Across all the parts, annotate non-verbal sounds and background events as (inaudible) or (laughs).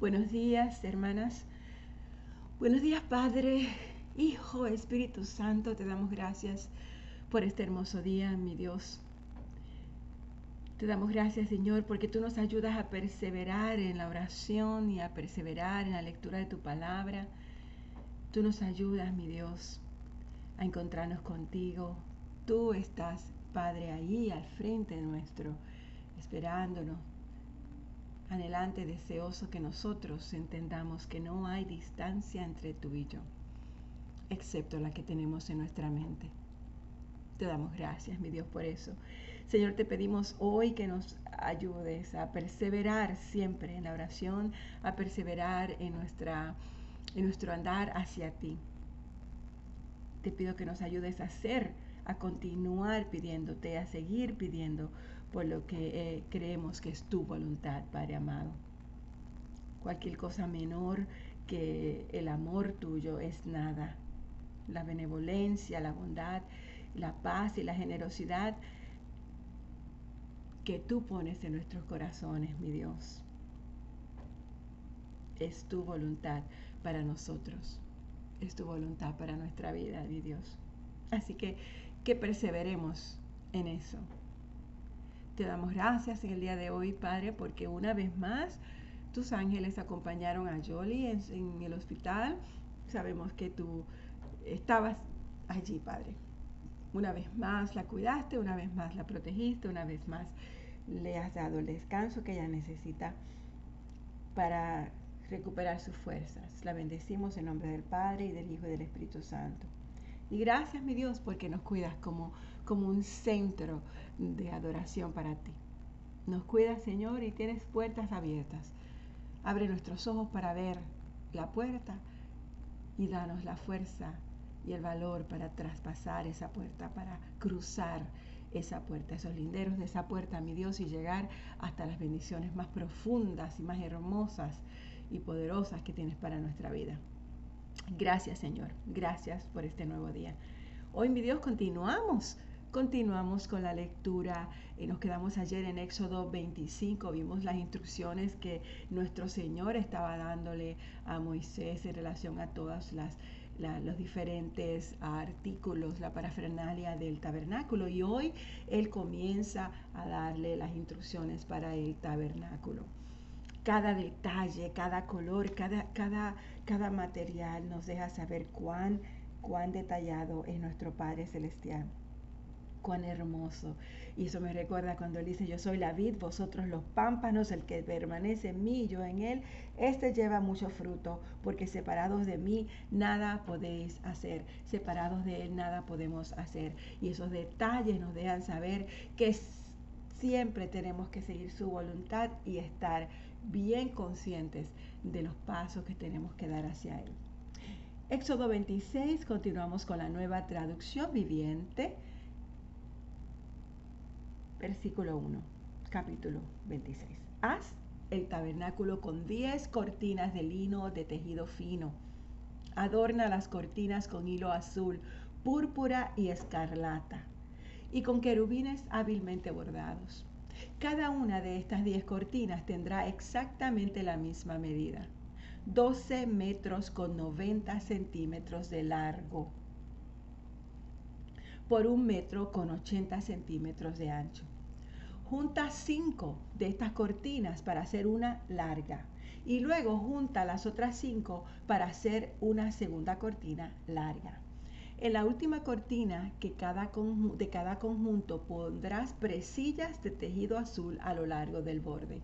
Buenos días, hermanas. Buenos días, Padre, Hijo, Espíritu Santo. Te damos gracias por este hermoso día, mi Dios. Te damos gracias, Señor, porque tú nos ayudas a perseverar en la oración y a perseverar en la lectura de tu palabra. Tú nos ayudas, mi Dios, a encontrarnos contigo. Tú estás, Padre, ahí al frente nuestro, esperándonos, anhelante, deseoso que nosotros entendamos que no hay distancia entre tú y yo, excepto la que tenemos en nuestra mente. Te damos gracias, mi Dios, por eso. Señor, te pedimos hoy que nos ayudes a perseverar siempre en la oración, a perseverar en, nuestra, en nuestro andar hacia ti. Te pido que nos ayudes a hacer, a continuar pidiéndote, a seguir pidiendo por lo que eh, creemos que es tu voluntad, Padre amado. Cualquier cosa menor que el amor tuyo es nada. La benevolencia, la bondad, la paz y la generosidad que tú pones en nuestros corazones, mi Dios. Es tu voluntad para nosotros. Es tu voluntad para nuestra vida, mi Dios. Así que que perseveremos en eso. Te damos gracias en el día de hoy, Padre, porque una vez más tus ángeles acompañaron a Jolie en, el hospital. Sabemos que tú estabas allí, Padre. Una vez más la cuidaste, una vez más la protegiste, una vez más le has dado el descanso que ella necesita para recuperar sus fuerzas. La bendecimos en nombre del Padre y del Hijo y del Espíritu Santo. Y gracias, mi Dios, porque nos cuidas como, como un centro de adoración para ti. Nos cuidas, Señor, y tienes puertas abiertas. Abre nuestros ojos para ver la puerta y danos la fuerza y el valor para traspasar esa puerta, para cruzar esa puerta, esos linderos de esa puerta, mi Dios, y llegar hasta las bendiciones más profundas y más hermosas y poderosas que tienes para nuestra vida. Gracias Señor, gracias por este nuevo día. Hoy mi Dios continuamos, continuamos con la lectura. Y nos quedamos ayer en Éxodo 25, vimos las instrucciones que nuestro Señor estaba dándole a Moisés en relación a todas las los diferentes artículos, la parafernalia del tabernáculo. Y hoy Él comienza a darle las instrucciones para el tabernáculo. Cada detalle, cada color, cada, cada, cada material nos deja saber cuán, cuán detallado es nuestro Padre Celestial, cuán hermoso. Y eso me recuerda cuando él dice, yo soy la vid, vosotros los pámpanos, el que permanece en mí, yo en él, este lleva mucho fruto, porque separados de mí nada podéis hacer, separados de él nada podemos hacer. Y esos detalles nos dejan saber que siempre tenemos que seguir su voluntad y estar bien conscientes de los pasos que tenemos que dar hacia Él. Éxodo 26, continuamos con la nueva traducción viviente. Versículo 1, capítulo 26. Haz el tabernáculo con 10 cortinas de lino de tejido fino. Adorna las cortinas con hilo azul, púrpura y escarlata, y con querubines hábilmente bordados. Cada una de estas 10 cortinas tendrá exactamente la misma medida, 12 metros con 90 centímetros de largo por un metro con 80 centímetros de ancho. Junta 5 de estas cortinas para hacer una larga y luego junta las otras 5 para hacer una segunda cortina larga. En la última cortina que cada de cada conjunto pondrás presillas de tejido azul a lo largo del borde.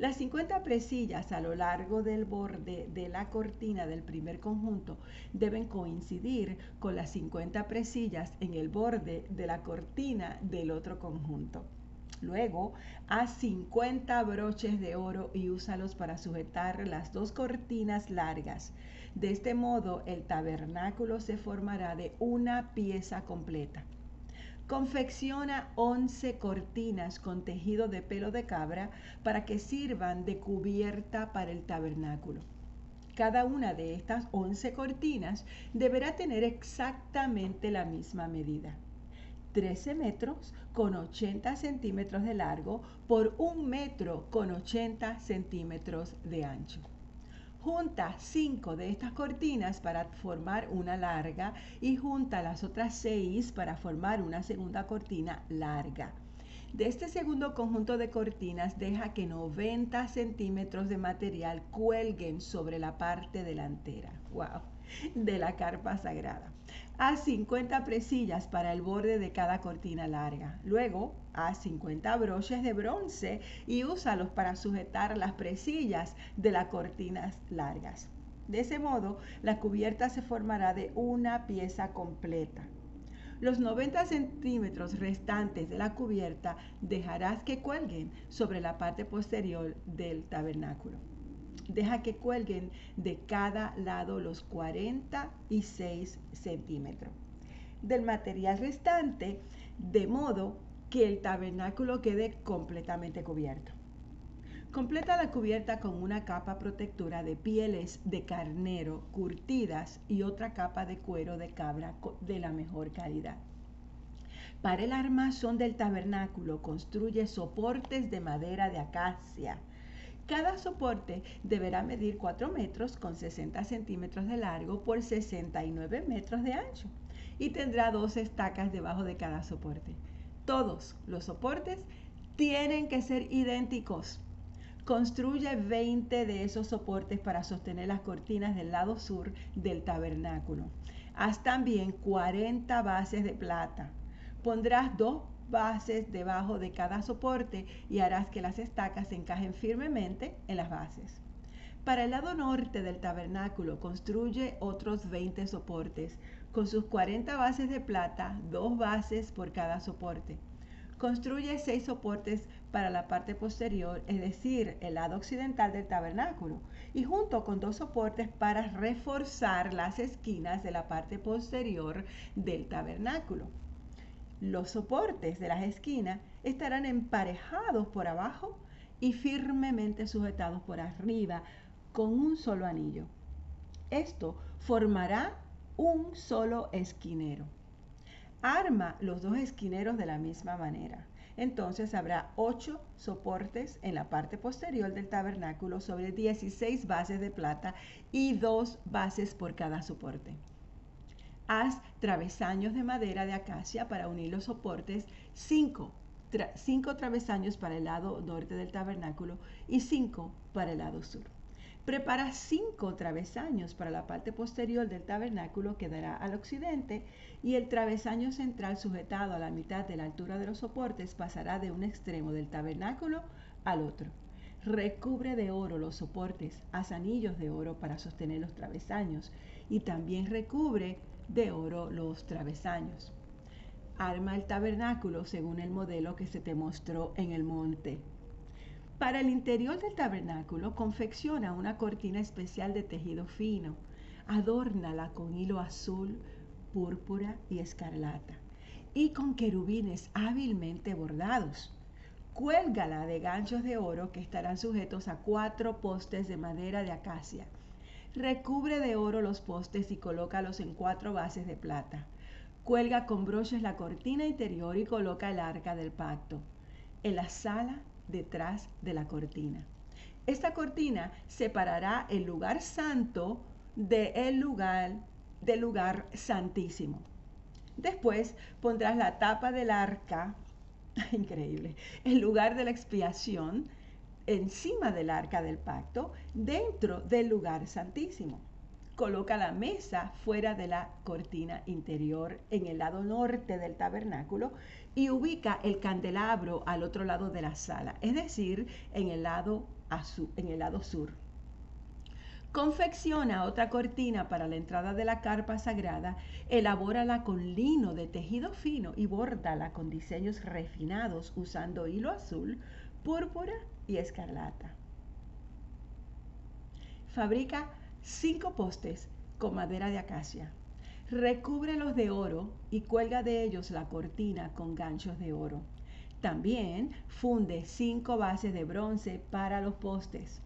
Las 50 presillas a lo largo del borde de la cortina del primer conjunto deben coincidir con las 50 presillas en el borde de la cortina del otro conjunto. Luego, haz 50 broches de oro y úsalos para sujetar las dos cortinas largas. De este modo, el tabernáculo se formará de una pieza completa. Confecciona 11 cortinas con tejido de pelo de cabra para que sirvan de cubierta para el tabernáculo. Cada una de estas 11 cortinas deberá tener exactamente la misma medida. 13 metros con 80 centímetros de largo por un metro con 80 centímetros de ancho. Junta cinco de estas cortinas para formar una larga y junta las otras seis para formar una segunda cortina larga. De este segundo conjunto de cortinas deja que 90 centímetros de material cuelguen sobre la parte delantera. ¡Wow! De la carpa sagrada. Haz 50 presillas para el borde de cada cortina larga. Luego, haz 50 broches de bronce y úsalos para sujetar las presillas de las cortinas largas. De ese modo, la cubierta se formará de una pieza completa. Los 90 centímetros restantes de la cubierta dejarás que cuelguen sobre la parte posterior del tabernáculo deja que cuelguen de cada lado los 46 centímetros del material restante, de modo que el tabernáculo quede completamente cubierto. Completa la cubierta con una capa protectora de pieles de carnero curtidas y otra capa de cuero de cabra de la mejor calidad. Para el armazón del tabernáculo construye soportes de madera de acacia cada soporte deberá medir 4 metros con 60 centímetros de largo por 69 metros de ancho y tendrá dos estacas debajo de cada soporte. Todos los soportes tienen que ser idénticos. Construye 20 de esos soportes para sostener las cortinas del lado sur del tabernáculo. Haz también 40 bases de plata. Pondrás dos bases debajo de cada soporte y harás que las estacas se encajen firmemente en las bases. Para el lado norte del tabernáculo construye otros 20 soportes con sus 40 bases de plata, dos bases por cada soporte. Construye seis soportes para la parte posterior, es decir, el lado occidental del tabernáculo, y junto con dos soportes para reforzar las esquinas de la parte posterior del tabernáculo. Los soportes de las esquinas estarán emparejados por abajo y firmemente sujetados por arriba con un solo anillo. Esto formará un solo esquinero. Arma los dos esquineros de la misma manera. Entonces habrá ocho soportes en la parte posterior del tabernáculo sobre 16 bases de plata y dos bases por cada soporte. Haz travesaños de madera de acacia para unir los soportes, cinco, travesaños para el lado norte del tabernáculo y cinco para el lado sur. Prepara cinco travesaños para la parte posterior del tabernáculo que dará al occidente y el travesaño central sujetado a la mitad de la altura de los soportes pasará de un extremo del tabernáculo al otro. Recubre de oro los soportes, haz anillos de oro para sostener los travesaños y también recubre de oro los travesaños. Arma el tabernáculo según el modelo que se te mostró en el monte. Para el interior del tabernáculo confecciona una cortina especial de tejido fino. Adórnala con hilo azul, púrpura y escarlata y con querubines hábilmente bordados. Cuélgala de ganchos de oro que estarán sujetos a cuatro postes de madera de acacia Recubre de oro los postes y colócalos en cuatro bases de plata. Cuelga con broches la cortina interior y coloca el arca del pacto en la sala detrás de la cortina. Esta cortina separará el lugar santo del lugar del lugar santísimo. Después pondrás la tapa del arca, (laughs) increíble, el lugar de la expiación encima del arca del pacto, dentro del lugar santísimo. Coloca la mesa fuera de la cortina interior en el lado norte del tabernáculo y ubica el candelabro al otro lado de la sala, es decir, en el lado, en el lado sur. Confecciona otra cortina para la entrada de la carpa sagrada, elabórala con lino de tejido fino y bórdala con diseños refinados usando hilo azul, púrpura y escarlata. Fabrica cinco postes con madera de acacia. Recúbrelos de oro y cuelga de ellos la cortina con ganchos de oro. También funde cinco bases de bronce para los postes.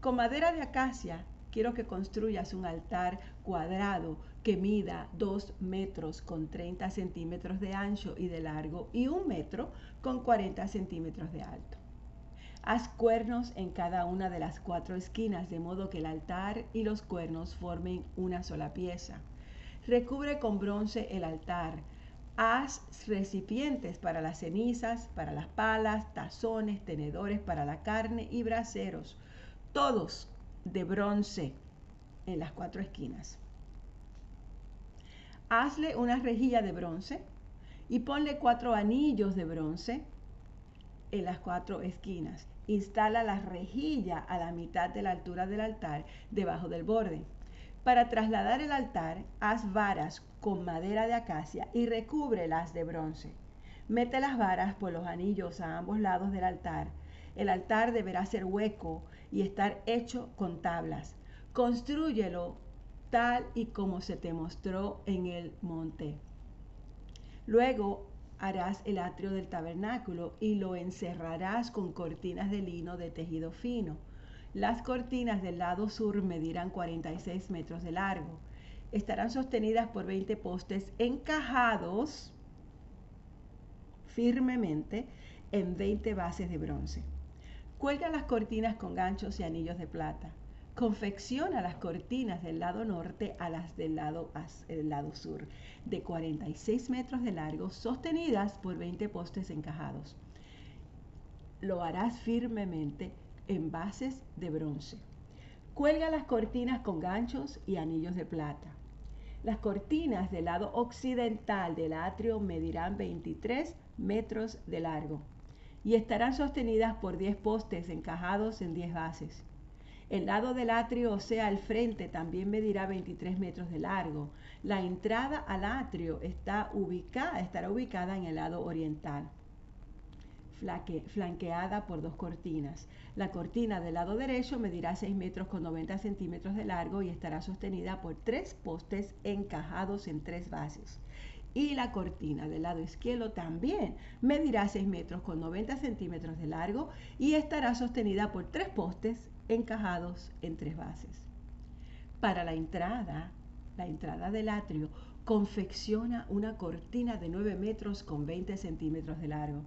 Con madera de acacia quiero que construyas un altar cuadrado que mida 2 metros con 30 centímetros de ancho y de largo y un metro con 40 centímetros de alto. Haz cuernos en cada una de las cuatro esquinas, de modo que el altar y los cuernos formen una sola pieza. Recubre con bronce el altar. Haz recipientes para las cenizas, para las palas, tazones, tenedores para la carne y braseros, todos de bronce en las cuatro esquinas. Hazle una rejilla de bronce y ponle cuatro anillos de bronce en las cuatro esquinas. Instala la rejilla a la mitad de la altura del altar, debajo del borde. Para trasladar el altar, haz varas con madera de acacia y recúbrelas de bronce. Mete las varas por los anillos a ambos lados del altar. El altar deberá ser hueco y estar hecho con tablas. Constrúyelo tal y como se te mostró en el monte. Luego harás el atrio del tabernáculo y lo encerrarás con cortinas de lino de tejido fino. Las cortinas del lado sur medirán 46 metros de largo. Estarán sostenidas por 20 postes encajados firmemente en 20 bases de bronce. Cuelga las cortinas con ganchos y anillos de plata. Confecciona las cortinas del lado norte a las del lado, del lado sur, de 46 metros de largo, sostenidas por 20 postes encajados. Lo harás firmemente en bases de bronce. Cuelga las cortinas con ganchos y anillos de plata. Las cortinas del lado occidental del atrio medirán 23 metros de largo y estarán sostenidas por 10 postes encajados en 10 bases. El lado del atrio, o sea, el frente, también medirá 23 metros de largo. La entrada al atrio está ubicada, estará ubicada en el lado oriental, flanqueada por dos cortinas. La cortina del lado derecho medirá 6 metros con 90 centímetros de largo y estará sostenida por tres postes encajados en tres bases. Y la cortina del lado izquierdo también medirá 6 metros con 90 centímetros de largo y estará sostenida por tres postes encajados en tres bases. Para la entrada, la entrada del atrio, confecciona una cortina de 9 metros con 20 centímetros de largo.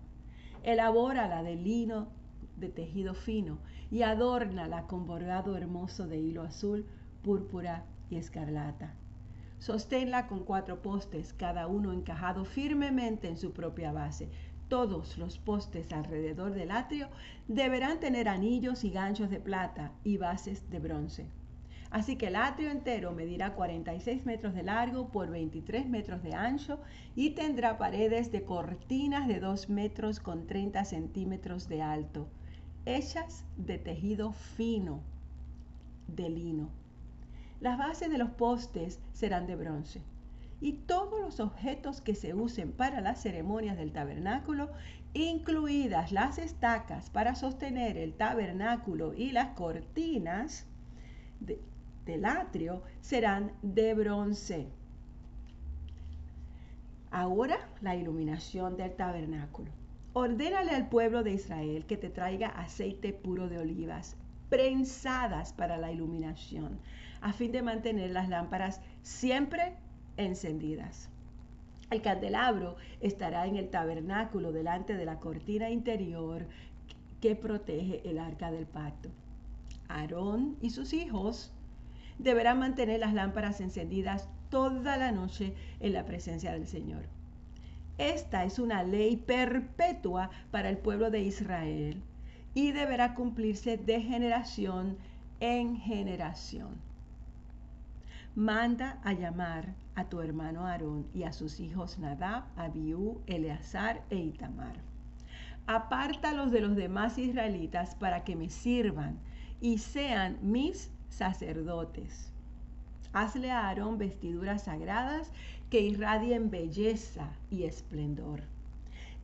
Elabora la de lino de tejido fino y adórnala con bordado hermoso de hilo azul, púrpura y escarlata. Sosténla con cuatro postes, cada uno encajado firmemente en su propia base, todos los postes alrededor del atrio deberán tener anillos y ganchos de plata y bases de bronce. Así que el atrio entero medirá 46 metros de largo por 23 metros de ancho y tendrá paredes de cortinas de 2 metros con 30 centímetros de alto, hechas de tejido fino de lino. Las bases de los postes serán de bronce y todos los objetos que se usen para las ceremonias del tabernáculo, incluidas las estacas para sostener el tabernáculo y las cortinas del atrio, serán de bronce. Ahora la iluminación del tabernáculo. Ordénale al pueblo de Israel que te traiga aceite puro de olivas, prensadas para la iluminación, a fin de mantener las lámparas siempre encendidas. El candelabro estará en el tabernáculo delante de la cortina interior que protege el arca del pacto. Aarón y sus hijos deberán mantener las lámparas encendidas toda la noche en la presencia del Señor. Esta es una ley perpetua para el pueblo de Israel y deberá cumplirse de generación en generación manda a llamar a tu hermano Aarón y a sus hijos Nadab, Abiú, Eleazar e Itamar. Apártalos de los demás israelitas para que me sirvan y sean mis sacerdotes. Hazle a Aarón vestiduras sagradas que irradien belleza y esplendor.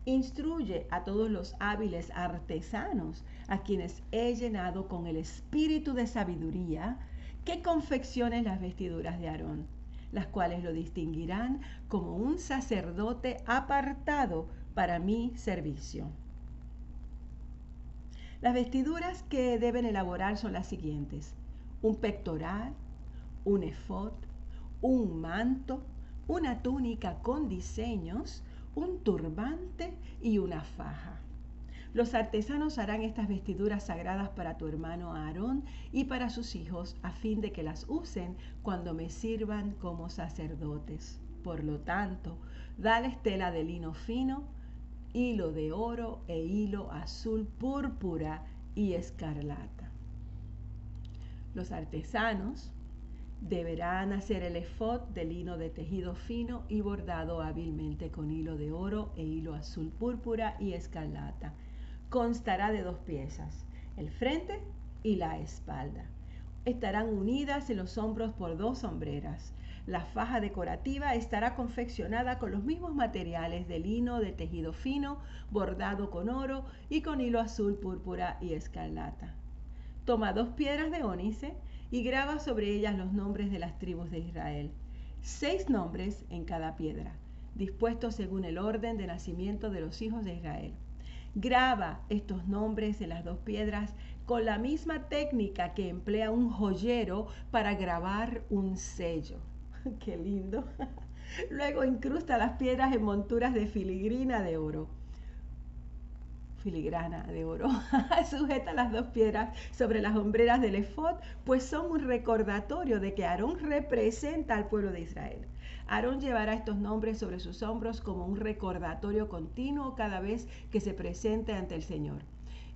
Instruye a todos los hábiles artesanos a quienes he llenado con el espíritu de sabiduría que confecciones las vestiduras de Aarón, las cuales lo distinguirán como un sacerdote apartado para mi servicio. Las vestiduras que deben elaborar son las siguientes: un pectoral, un efod, un manto, una túnica con diseños, un turbante y una faja. Los artesanos harán estas vestiduras sagradas para tu hermano Aarón y para sus hijos, a fin de que las usen cuando me sirvan como sacerdotes. Por lo tanto, dale tela de lino fino, hilo de oro e hilo azul púrpura y escarlata. Los artesanos deberán hacer el efod de lino de tejido fino y bordado hábilmente con hilo de oro e hilo azul púrpura y escarlata constará de dos piezas, el frente y la espalda. Estarán unidas en los hombros por dos sombreras. La faja decorativa estará confeccionada con los mismos materiales de lino de tejido fino, bordado con oro y con hilo azul, púrpura y escarlata. Toma dos piedras de ónice y graba sobre ellas los nombres de las tribus de Israel. Seis nombres en cada piedra, dispuestos según el orden de nacimiento de los hijos de Israel. Graba estos nombres en las dos piedras con la misma técnica que emplea un joyero para grabar un sello. (laughs) Qué lindo. (laughs) Luego incrusta las piedras en monturas de filigrina de oro. Filigrana de oro. (laughs) Sujeta las dos piedras sobre las hombreras del efod, pues son un recordatorio de que Aarón representa al pueblo de Israel. Aarón llevará estos nombres sobre sus hombros como un recordatorio continuo cada vez que se presente ante el Señor.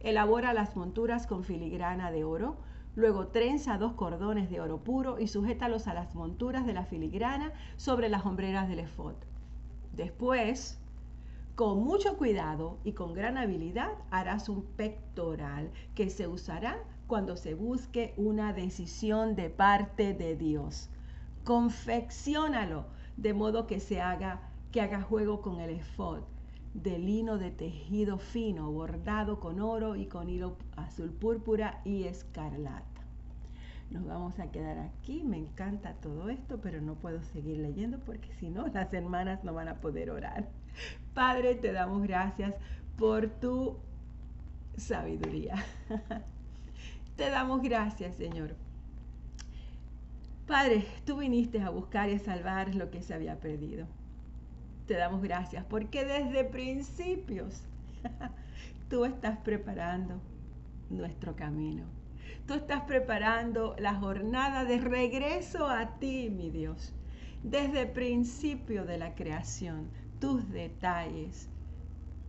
Elabora las monturas con filigrana de oro, luego trenza dos cordones de oro puro y sujétalos a las monturas de la filigrana sobre las hombreras del efod. Después, con mucho cuidado y con gran habilidad, harás un pectoral que se usará cuando se busque una decisión de parte de Dios. Confecciónalo de modo que se haga, que haga juego con el efod de lino de tejido fino, bordado con oro y con hilo azul púrpura y escarlata. Nos vamos a quedar aquí, me encanta todo esto, pero no puedo seguir leyendo porque si no, (laughs) las hermanas no van a poder orar. (laughs) Padre, te damos gracias por tu sabiduría. (laughs) te damos gracias, Señor, Padre, tú viniste a buscar y a salvar lo que se había perdido. Te damos gracias porque desde principios (laughs) tú estás preparando nuestro camino. Tú estás preparando la jornada de regreso a ti, mi Dios. Desde principio de la creación, tus detalles,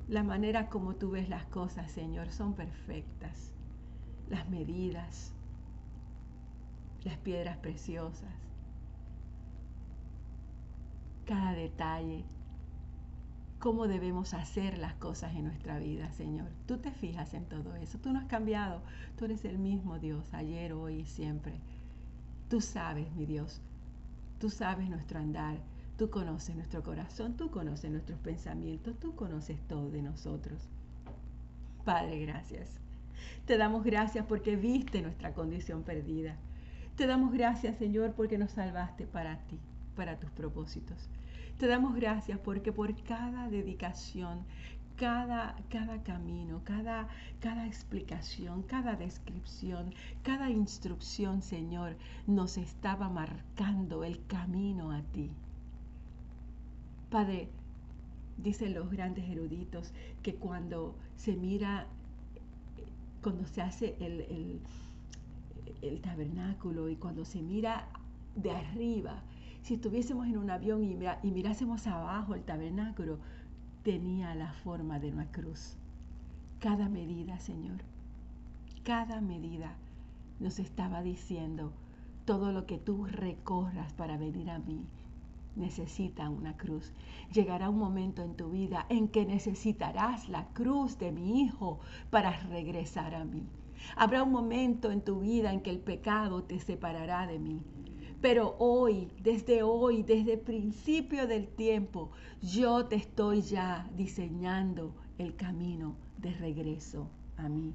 la manera como tú ves las cosas, Señor, son perfectas. Las medidas, las piedras preciosas, cada detalle, cómo debemos hacer las cosas en nuestra vida, Señor. Tú te fijas en todo eso, tú no has cambiado, tú eres el mismo Dios, ayer, hoy y siempre. Tú sabes, mi Dios, tú sabes nuestro andar, tú conoces nuestro corazón, tú conoces nuestros pensamientos, tú conoces todo de nosotros. Padre, gracias. Te damos gracias porque viste nuestra condición perdida. Te damos gracias, Señor, porque nos salvaste para ti, para tus propósitos. Te damos gracias porque por cada dedicación, cada, cada camino, cada, cada explicación, cada descripción, cada instrucción, Señor, nos estaba marcando el camino a ti. Padre, dicen los grandes eruditos que cuando se mira, cuando se hace el el tabernáculo y cuando se mira de arriba, si estuviésemos en un avión y, y mirásemos abajo el tabernáculo, tenía la forma de una cruz. Cada medida, Señor, cada medida nos estaba diciendo, todo lo que tú recorras para venir a mí necesita una cruz. Llegará un momento en tu vida en que necesitarás la cruz de mi Hijo para regresar a mí. Habrá un momento en tu vida en que el pecado te separará de mí. Pero hoy, desde hoy, desde el principio del tiempo, yo te estoy ya diseñando el camino de regreso a mí.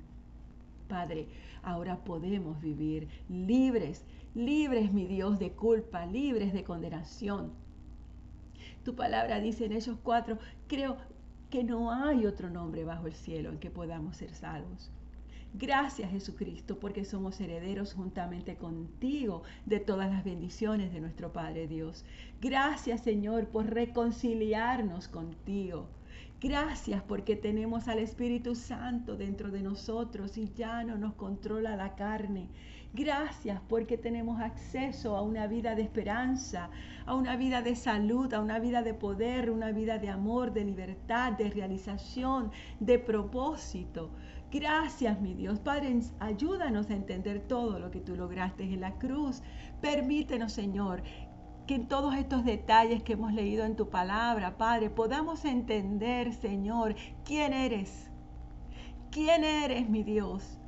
Padre, ahora podemos vivir libres, libres, mi Dios, de culpa, libres de condenación. Tu palabra dice en ellos cuatro, creo que no hay otro nombre bajo el cielo en que podamos ser salvos. Gracias Jesucristo porque somos herederos juntamente contigo de todas las bendiciones de nuestro Padre Dios. Gracias Señor por reconciliarnos contigo. Gracias porque tenemos al Espíritu Santo dentro de nosotros y ya no nos controla la carne. Gracias porque tenemos acceso a una vida de esperanza, a una vida de salud, a una vida de poder, una vida de amor, de libertad, de realización, de propósito. Gracias, mi Dios. Padre, ayúdanos a entender todo lo que tú lograste en la cruz. Permítenos, Señor, que en todos estos detalles que hemos leído en tu palabra, Padre, podamos entender, Señor, quién eres. ¿Quién eres, mi Dios?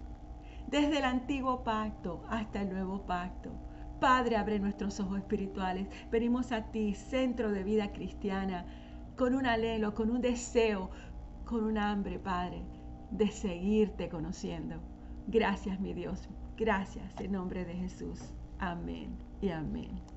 Desde el antiguo pacto hasta el nuevo pacto. Padre, abre nuestros ojos espirituales. Venimos a ti, centro de vida cristiana, con un alelo, con un deseo, con un hambre, Padre, de seguirte conociendo. Gracias, mi Dios. Gracias en nombre de Jesús. Amén y amén.